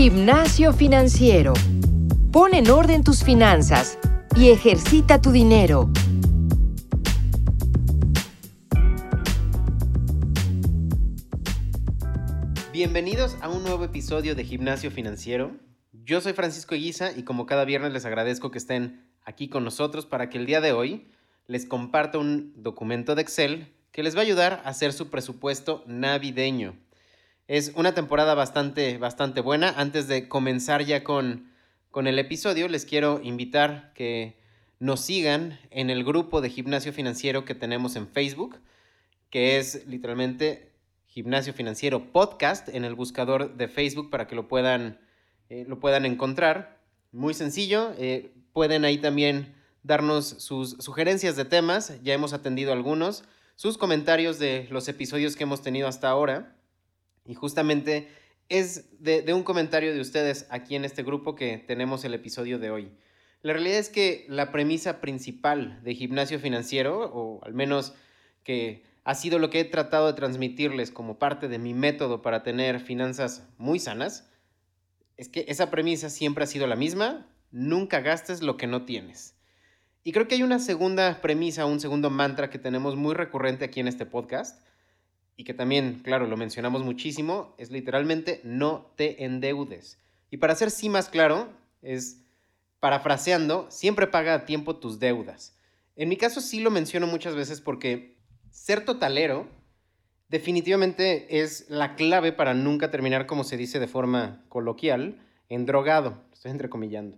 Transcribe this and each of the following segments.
Gimnasio Financiero. Pon en orden tus finanzas y ejercita tu dinero. Bienvenidos a un nuevo episodio de Gimnasio Financiero. Yo soy Francisco Eguiza y como cada viernes les agradezco que estén aquí con nosotros para que el día de hoy les comparta un documento de Excel que les va a ayudar a hacer su presupuesto navideño. Es una temporada bastante, bastante buena. Antes de comenzar ya con, con el episodio, les quiero invitar que nos sigan en el grupo de gimnasio financiero que tenemos en Facebook, que es literalmente Gimnasio Financiero Podcast en el buscador de Facebook para que lo puedan, eh, lo puedan encontrar. Muy sencillo, eh, pueden ahí también darnos sus sugerencias de temas, ya hemos atendido algunos, sus comentarios de los episodios que hemos tenido hasta ahora y justamente es de, un comentario de ustedes aquí en este grupo que tenemos el episodio de hoy. La realidad es que la premisa principal de gimnasio financiero, o al menos que ha sido lo que he tratado de transmitirles como parte de mi método para tener finanzas muy sanas, es que esa premisa siempre ha sido la misma, nunca gastes lo que no tienes. Y creo que hay una segunda premisa, un segundo mantra que tenemos muy recurrente aquí en este podcast, y que también, claro, lo mencionamos muchísimo, es literalmente no te endeudes. Y para ser sí más claro, es parafraseando, siempre paga a tiempo tus deudas. En mi caso sí lo menciono muchas veces porque ser totalero definitivamente es la clave para nunca terminar, como se dice de forma coloquial, en drogado. Estoy entrecomillando.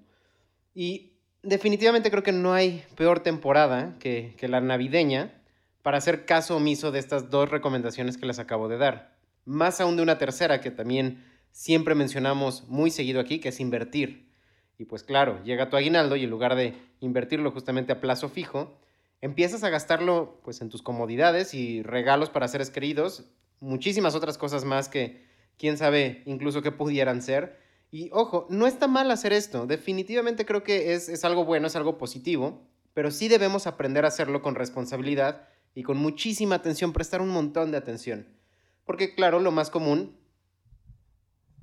Y definitivamente creo que no hay peor temporada que, que la navideña para hacer caso omiso de estas dos recomendaciones que les acabo de dar. Más aún de una tercera que también siempre mencionamos muy seguido aquí, que es invertir. Y pues claro, llega tu aguinaldo y en lugar de invertirlo justamente a plazo fijo, empiezas a gastarlo pues en tus comodidades y regalos para seres queridos, muchísimas otras cosas más que quién sabe incluso qué pudieran ser. Y ojo, no está mal hacer esto, definitivamente creo que es, es algo bueno, es algo positivo, pero sí debemos aprender a hacerlo con responsabilidad y con muchísima atención, prestar un montón de atención. Porque claro, lo más común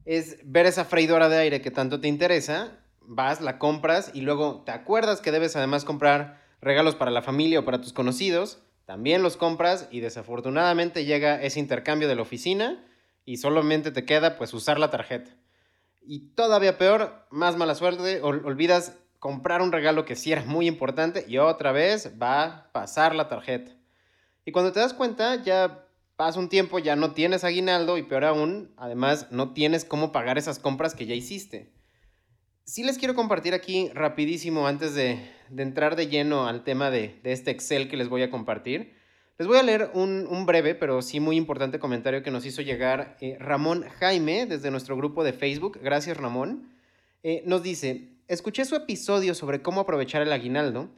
es ver esa freidora de aire que tanto te interesa, vas, la compras y luego te acuerdas que debes además comprar regalos para la familia o para tus conocidos, también los compras y desafortunadamente llega ese intercambio de la oficina y solamente te queda pues usar la tarjeta. Y todavía peor, más mala suerte, olvidas comprar un regalo que sí era muy importante y otra vez va a pasar la tarjeta. Y cuando te das cuenta, ya pasa un tiempo, ya no tienes aguinaldo y peor aún, además no tienes cómo pagar esas compras que ya hiciste. Sí les quiero compartir aquí rapidísimo antes de, entrar de lleno al tema de, este Excel que les voy a compartir. Les voy a leer un, breve, pero sí muy importante comentario que nos hizo llegar eh, Ramón Jaime desde nuestro grupo de Facebook. Gracias Ramón. Eh, nos dice, escuché su episodio sobre cómo aprovechar el aguinaldo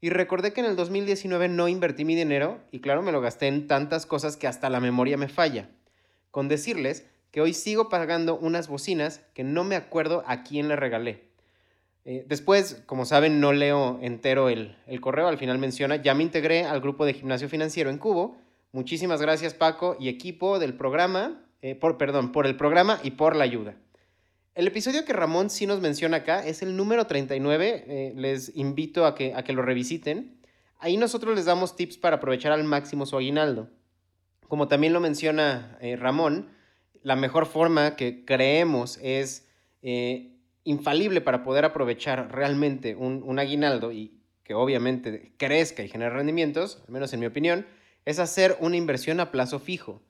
y recordé que en el 2019 no invertí mi dinero y claro, me lo gasté en tantas cosas que hasta la memoria me falla. Con decirles que hoy sigo pagando unas bocinas que no me acuerdo a quién le regalé. Eh, después, como saben, no leo entero el, correo, al final menciona, ya me integré al grupo de gimnasio financiero en Cubo. Muchísimas gracias Paco y equipo del programa, eh, por, perdón, por el programa y por la ayuda. El episodio que Ramón sí nos menciona acá es el número 39. Eh, les invito a que, a que lo revisiten. Ahí nosotros les damos tips para aprovechar al máximo su aguinaldo. Como también lo menciona eh, Ramón, la mejor forma que creemos es eh, infalible para poder aprovechar realmente un, un aguinaldo y que obviamente crezca y genere rendimientos, al menos en mi opinión, es hacer una inversión a plazo fijo.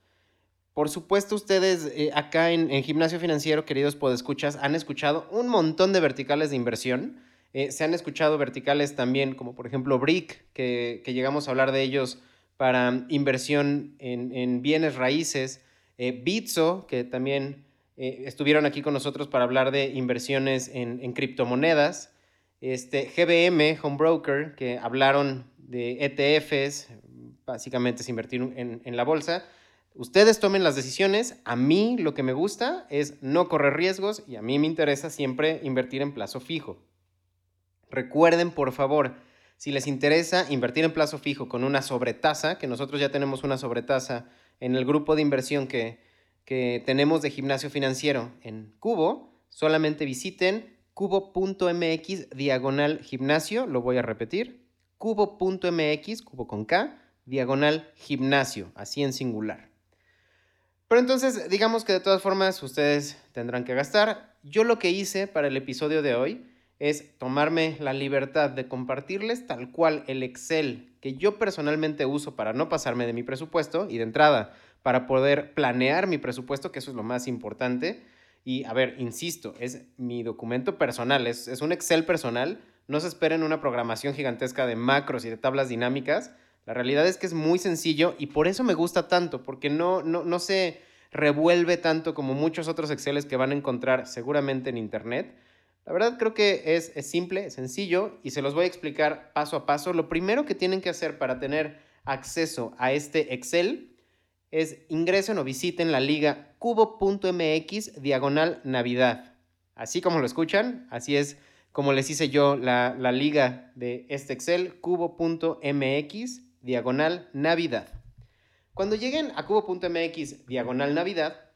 Por supuesto, ustedes eh, acá en, Gimnasio Financiero, queridos podescuchas, han escuchado un montón de verticales de inversión. Eh, se han escuchado verticales también, como por ejemplo Brick, que, llegamos a hablar de ellos para inversión en, bienes raíces. Eh, Bitso, que también estuvieron aquí con nosotros para hablar de inversiones en, criptomonedas. Este, GBM, Home Broker, que hablaron de ETFs, básicamente es invertir en, en la bolsa. Ustedes tomen las decisiones. A mí lo que me gusta es no correr riesgos y a mí me interesa siempre invertir en plazo fijo. Recuerden, por favor, si les interesa invertir en plazo fijo con una sobretasa, que nosotros ya tenemos una sobretasa en el grupo de inversión que, que tenemos de gimnasio financiero en Cubo, solamente visiten cubo.mx diagonal gimnasio, lo voy a repetir, cubo.mx, cubo con K, diagonal gimnasio, así en singular. Pero entonces, digamos que de todas formas ustedes tendrán que gastar. Yo lo que hice para el episodio de hoy es tomarme la libertad de compartirles tal cual el Excel que yo personalmente uso para no pasarme de mi presupuesto y de entrada para poder planear mi presupuesto, que eso es lo más importante. Y a ver, insisto, es mi documento personal, es, un Excel personal. No se esperen una programación gigantesca de macros y de tablas dinámicas. La realidad es que es muy sencillo y por eso me gusta tanto, porque no, no, no se revuelve tanto como muchos otros Exceles que van a encontrar seguramente en Internet la verdad creo que es, simple, sencillo y se los voy a explicar paso a paso. Lo primero que tienen que hacer para tener acceso a este Excel es ingresen o visiten la liga cubo.mx diagonal Navidad. Así como lo escuchan, así es como les hice yo la, la liga de este Excel, cubo.mx diagonal Navidad. Cuando lleguen a cubo.mx diagonal Navidad,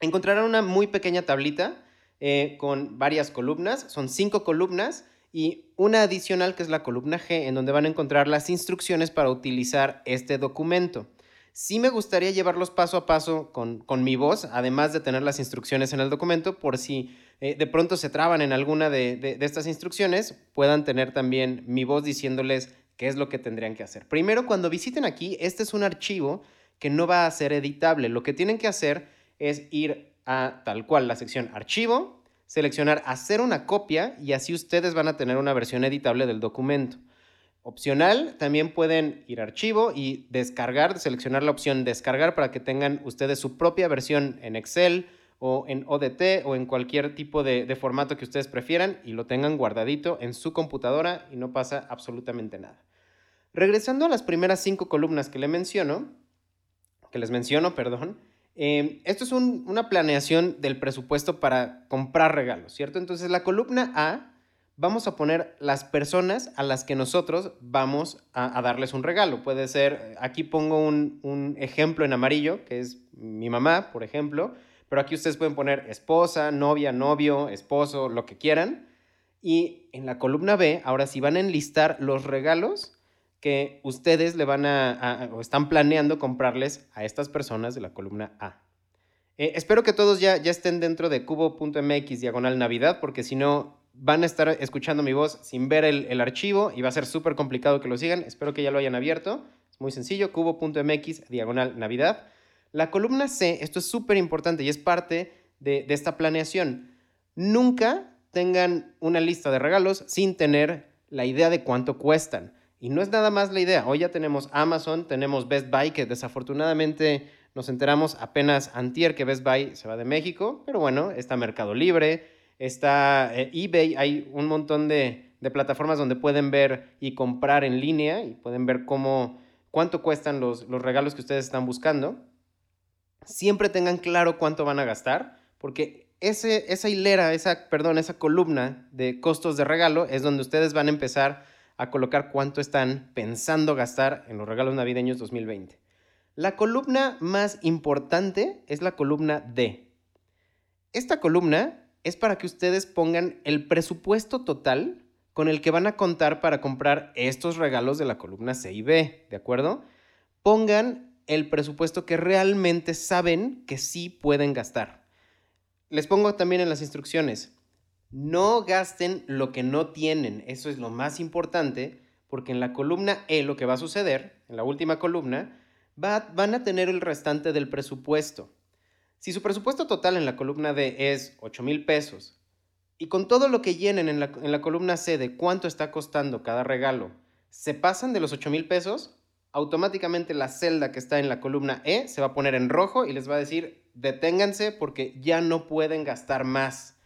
encontrarán una muy pequeña tablita eh, con varias columnas. Son cinco columnas y una adicional que es la columna G, en donde van a encontrar las instrucciones para utilizar este documento. Sí me gustaría llevarlos paso a paso con, mi voz, además de tener las instrucciones en el documento, por si eh, de pronto se traban en alguna de, de estas instrucciones, puedan tener también mi voz diciéndoles qué es lo que tendrían que hacer. Primero, cuando visiten aquí, este es un archivo que no va a ser editable. Lo que tienen que hacer es ir a tal cual la sección archivo, seleccionar hacer una copia y así ustedes van a tener una versión editable del documento. Opcional, también pueden ir a archivo y descargar, seleccionar la opción descargar para que tengan ustedes su propia versión en Excel o en ODT o en cualquier tipo de, de formato que ustedes prefieran y lo tengan guardadito en su computadora y no pasa absolutamente nada. Regresando a las primeras cinco columnas que le menciono, que les menciono, perdón, Em, esto es una planeación del presupuesto para comprar regalos, ¿cierto? Entonces, la columna A, vamos a poner las personas a las que nosotros vamos a, darles un regalo. Puede ser, aquí pongo un, un, ejemplo en amarillo, que es mi mamá, por ejemplo, pero aquí ustedes pueden poner esposa, novia, novio, esposo, lo que quieran. Y en la columna B, ahora sí van a enlistar los regalos que ustedes le van a, están planeando comprarles a estas personas de la columna A. Eh, espero que todos ya, ya estén dentro de cubo.mx diagonal Navidad, porque si no van a estar escuchando mi voz sin ver el, el archivo y va a ser súper complicado que lo sigan. Espero que ya lo hayan abierto. Es muy sencillo, cubo.mx diagonal Navidad. La columna C, esto es súper importante y es parte de, de esta planeación. Nunca tengan una lista de regalos sin tener la idea de cuánto cuestan. Y no es nada más la idea. Hoy ya tenemos Amazon, tenemos Best Buy, que desafortunadamente nos enteramos apenas antier que Best Buy se va de México, pero bueno, está Mercado Libre, está eh, eBay, hay un montón de, de, plataformas donde pueden ver y comprar en línea y pueden ver cómo, cuánto cuestan los, los regalos que ustedes están buscando. Siempre tengan claro cuánto van a gastar, porque ese, esa hilera, esa, perdón, esa columna de costos de regalo es donde ustedes van a empezar a colocar cuánto están pensando gastar en los regalos navideños 2020. La columna más importante es la columna D. Esta columna es para que ustedes pongan el presupuesto total con el que van a contar para comprar estos regalos de la columna C y B, ¿de acuerdo? Pongan el presupuesto que realmente saben que sí pueden gastar. Les pongo también en las instrucciones, no gasten lo que no tienen, eso es lo más importante, porque en la columna E lo que va a suceder, en la última columna, van a tener el restante del presupuesto. Si su presupuesto total en la columna D es 8 mil pesos, y con todo lo que llenen en la, en la, columna C de cuánto está costando cada regalo, se pasan de los 8 mil pesos, automáticamente la celda que está en la columna E se va a poner en rojo y les va a decir deténganse porque ya no pueden gastar más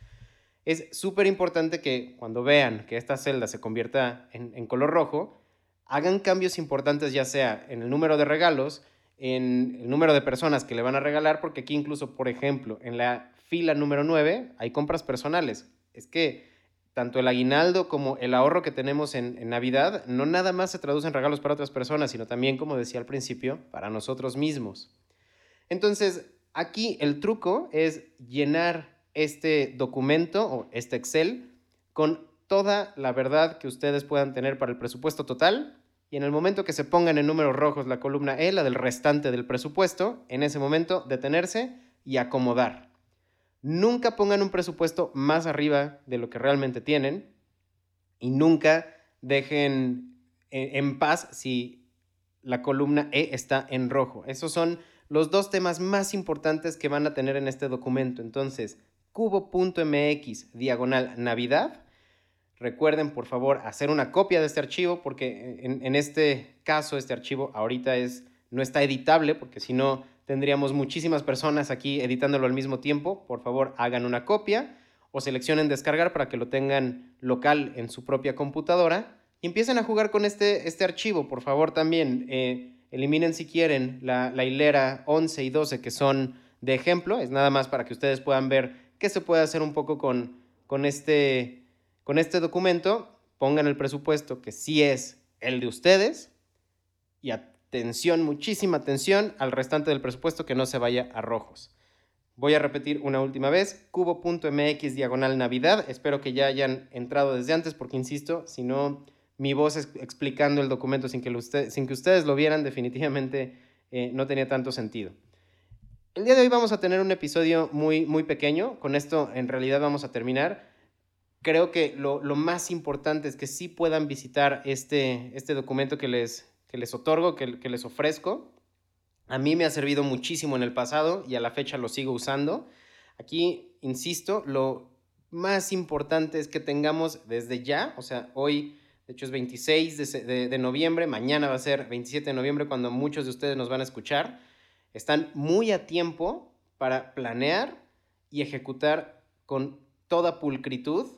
es súper importante que cuando vean que esta celda se convierta en, color rojo, hagan cambios importantes ya sea en el número de regalos, en el número de personas que le van a regalar, porque aquí incluso, por ejemplo, en la fila número 9 hay compras personales. Es que tanto el aguinaldo como el ahorro que tenemos en, en, Navidad no nada más se traduce en regalos para otras personas, sino también, como decía al principio, para nosotros mismos. Entonces, aquí el truco es llenar este documento o este Excel con toda la verdad que ustedes puedan tener para el presupuesto total y en el momento que se pongan en números rojos la columna E, la del restante del presupuesto, en ese momento detenerse y acomodar. Nunca pongan un presupuesto más arriba de lo que realmente tienen y nunca dejen en paz si la columna E está en rojo. Esos son los dos temas más importantes que van a tener en este documento. Entonces, cubo.mx diagonal Navidad Recuerden, por favor, hacer una copia de este archivo porque en, este caso este archivo ahorita es, no está editable porque si no tendríamos muchísimas personas aquí editándolo al mismo tiempo. Por favor, hagan una copia o seleccionen descargar para que lo tengan local en su propia computadora y empiecen a jugar con este, este archivo. Por favor, también eh, eliminen si quieren la, la hilera 11 y 12 que son de ejemplo. Es nada más para que ustedes puedan ver qué se puede hacer un poco con, con este con este documento pongan el presupuesto que sí es el de ustedes y atención, muchísima atención al restante del presupuesto que no se vaya a rojos. Voy a repetir una última vez, cubo.mx diagonal Navidad. Espero que ya hayan entrado desde antes porque, insisto, si no, mi voz explicando el documento sin que, sin que ustedes lo vieran definitivamente eh, no tenía tanto sentido. El día de hoy vamos a tener un episodio muy, muy pequeño. Con esto en realidad vamos a terminar creo que lo, más importante es que sí puedan visitar este, este documento que les, que les otorgo, que, que, les ofrezco. A mí me ha servido muchísimo en el pasado y a la fecha lo sigo usando. Aquí, insisto, lo más importante es que tengamos desde ya, o sea, hoy, de hecho es 26 de, de noviembre, mañana va a ser 27 de noviembre cuando muchos de ustedes nos van a escuchar, están muy a tiempo para planear y ejecutar con toda pulcritud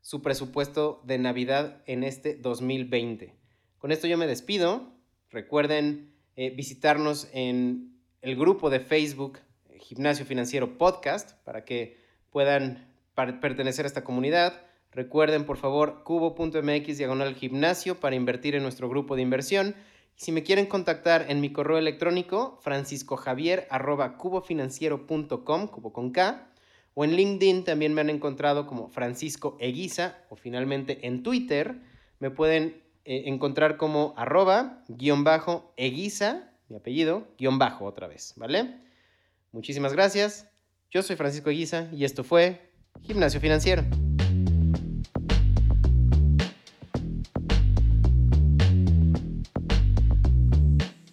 su presupuesto de Navidad en este 2020. Con esto yo me despido. Recuerden eh, visitarnos en el grupo de Facebook eh, Gimnasio Financiero Podcast para que puedan pertenecer a esta comunidad. Recuerden, por favor, cubo.mx diagonal gimnasio para invertir en nuestro grupo de inversión. Si me quieren contactar en mi correo electrónico, franciscojavier.cubofinanciero.com, cubo con K. O en LinkedIn también me han encontrado como Francisco Eguiza o finalmente en Twitter me pueden eh, encontrar como arroba guion bajo Eguiza, mi apellido, guion bajo otra vez, ¿vale? Muchísimas gracias. Yo soy Francisco Eguiza y esto fue Gimnasio Financiero.